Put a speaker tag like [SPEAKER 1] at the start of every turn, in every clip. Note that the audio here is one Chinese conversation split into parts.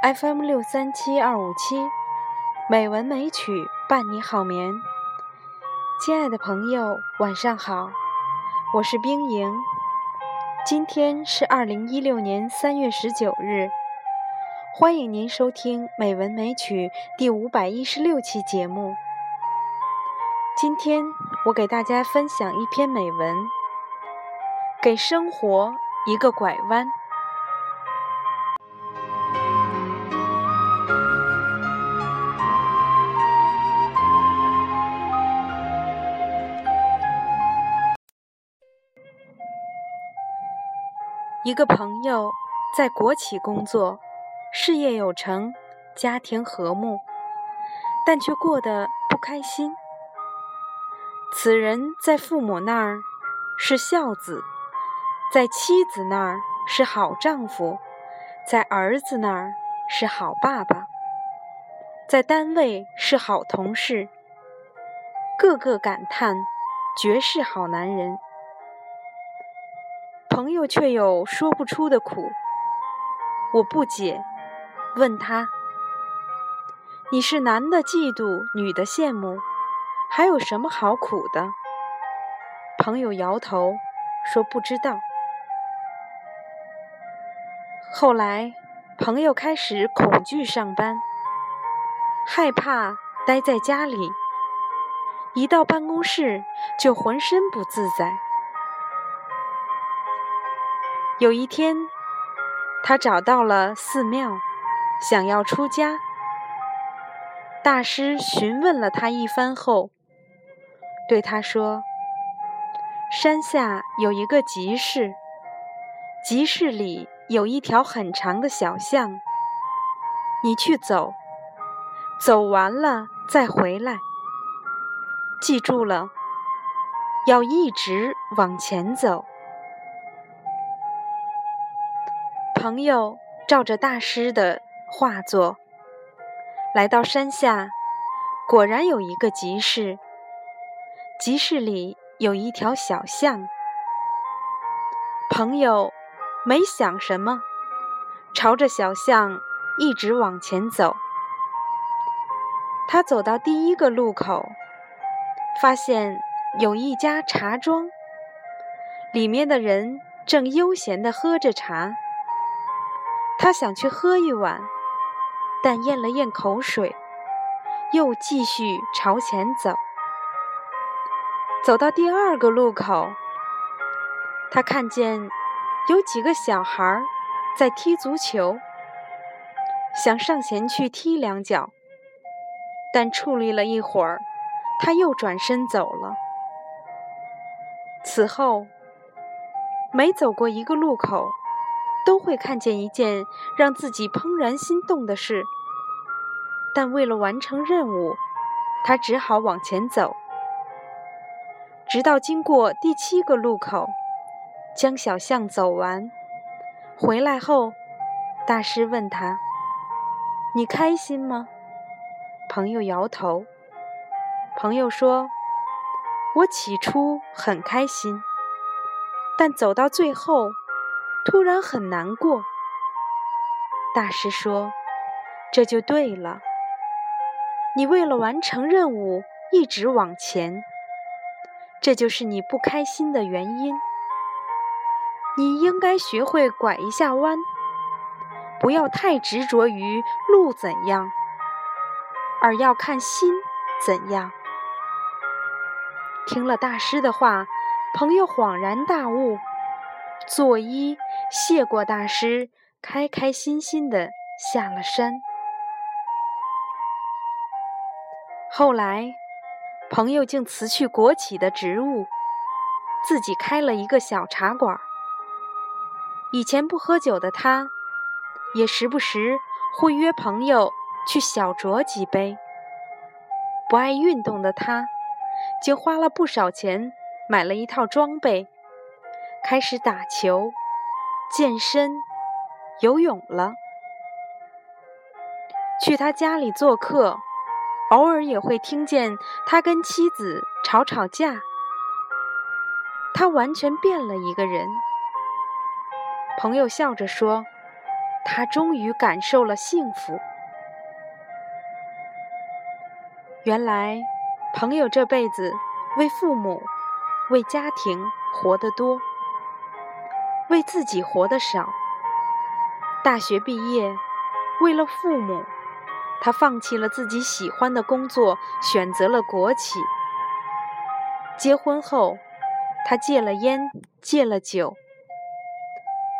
[SPEAKER 1] FM 六三七二五七，美文美曲伴你好眠。亲爱的朋友，晚上好，我是冰莹。今天是二零一六年三月十九日，欢迎您收听《美文美曲》第五百一十六期节目。今天我给大家分享一篇美文，《给生活一个拐弯》。一个朋友在国企工作，事业有成，家庭和睦，但却过得不开心。此人在父母那儿是孝子，在妻子那儿是好丈夫，在儿子那儿是好爸爸，在单位是好同事，个个感叹绝世好男人。朋友却有说不出的苦，我不解，问他：“你是男的嫉妒，女的羡慕，还有什么好苦的？”朋友摇头说：“不知道。”后来，朋友开始恐惧上班，害怕待在家里，一到办公室就浑身不自在。有一天，他找到了寺庙，想要出家。大师询问了他一番后，对他说：“山下有一个集市，集市里有一条很长的小巷，你去走，走完了再回来。记住了，要一直往前走。”朋友照着大师的画作，来到山下，果然有一个集市。集市里有一条小巷。朋友没想什么，朝着小巷一直往前走。他走到第一个路口，发现有一家茶庄，里面的人正悠闲地喝着茶。他想去喝一碗，但咽了咽口水，又继续朝前走。走到第二个路口，他看见有几个小孩在踢足球，想上前去踢两脚，但矗立了一会儿，他又转身走了。此后，每走过一个路口。都会看见一件让自己怦然心动的事，但为了完成任务，他只好往前走，直到经过第七个路口，将小巷走完。回来后，大师问他：“你开心吗？”朋友摇头。朋友说：“我起初很开心，但走到最后。”突然很难过，大师说：“这就对了。你为了完成任务一直往前，这就是你不开心的原因。你应该学会拐一下弯，不要太执着于路怎样，而要看心怎样。”听了大师的话，朋友恍然大悟。作揖，谢过大师，开开心心的下了山。后来，朋友竟辞去国企的职务，自己开了一个小茶馆。以前不喝酒的他，也时不时会约朋友去小酌几杯。不爱运动的他，竟花了不少钱买了一套装备。开始打球、健身、游泳了。去他家里做客，偶尔也会听见他跟妻子吵吵架。他完全变了一个人。朋友笑着说：“他终于感受了幸福。原来，朋友这辈子为父母、为家庭活得多，为自己活得少。大学毕业，为了父母，他放弃了自己喜欢的工作，选择了国企。结婚后，他戒了烟，戒了酒，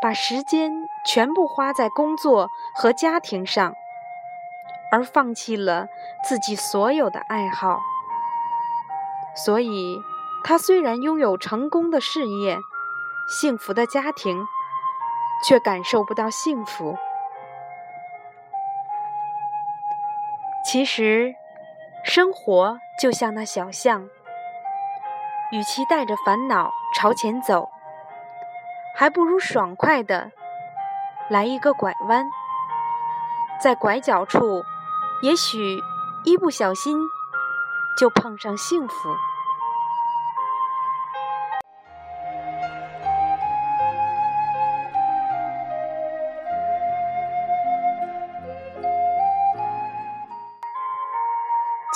[SPEAKER 1] 把时间全部花在工作和家庭上，而放弃了自己所有的爱好。所以，他虽然拥有成功的事业、幸福的家庭，却感受不到幸福。其实，生活就像那小巷。与其带着烦恼朝前走，还不如爽快的来一个拐弯。在拐角处，也许一不小心就碰上幸福。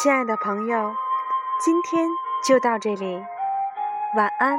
[SPEAKER 1] 亲爱的朋友，今天就到这里。晚安。